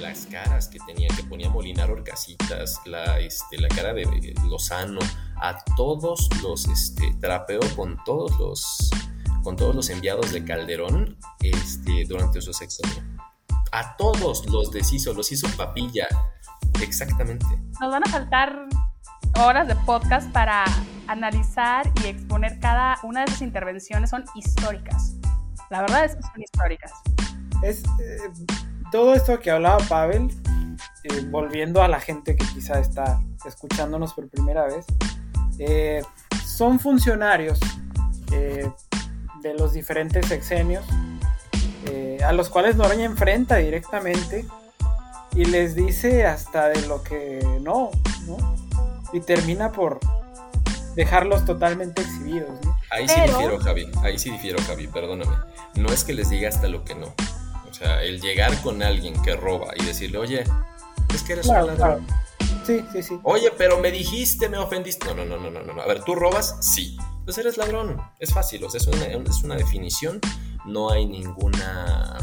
las caras que tenía, que ponía Molinar Orcasitas, la, este, la cara de Lozano, a todos los, este, trapeó con todos los, con todos los enviados de Calderón este, durante su sexenio. A todos los deshizo, los hizo papilla. Exactamente. Nos van a faltar horas de podcast para analizar y exponer cada una de esas intervenciones. Son históricas. La verdad es que son históricas. Es eh, todo esto que hablaba Pavel, eh, volviendo a la gente que quizá está escuchándonos por primera vez, eh, son funcionarios de los diferentes sexenios a los cuales Noroña enfrenta directamente y les dice hasta de lo que no, ¿no? Y termina por dejarlos totalmente exhibidos, ¿no? Ahí sí difiero, Javi, ahí sí difiero, Javi, perdóname. No es que les diga hasta lo que no. O sea, el llegar con alguien que roba y decirle, oye, es que eres un ladrón. Sí, sí, sí. Oye, pero me dijiste, me ofendiste. No, no, no, no, no, no. A ver, ¿tú robas? Sí. Pues eres ladrón. Es fácil, o sea, es una, es una definición. No hay ninguna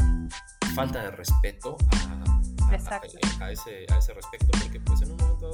falta de respeto a, a, ese, a ese respecto, porque pues en un momento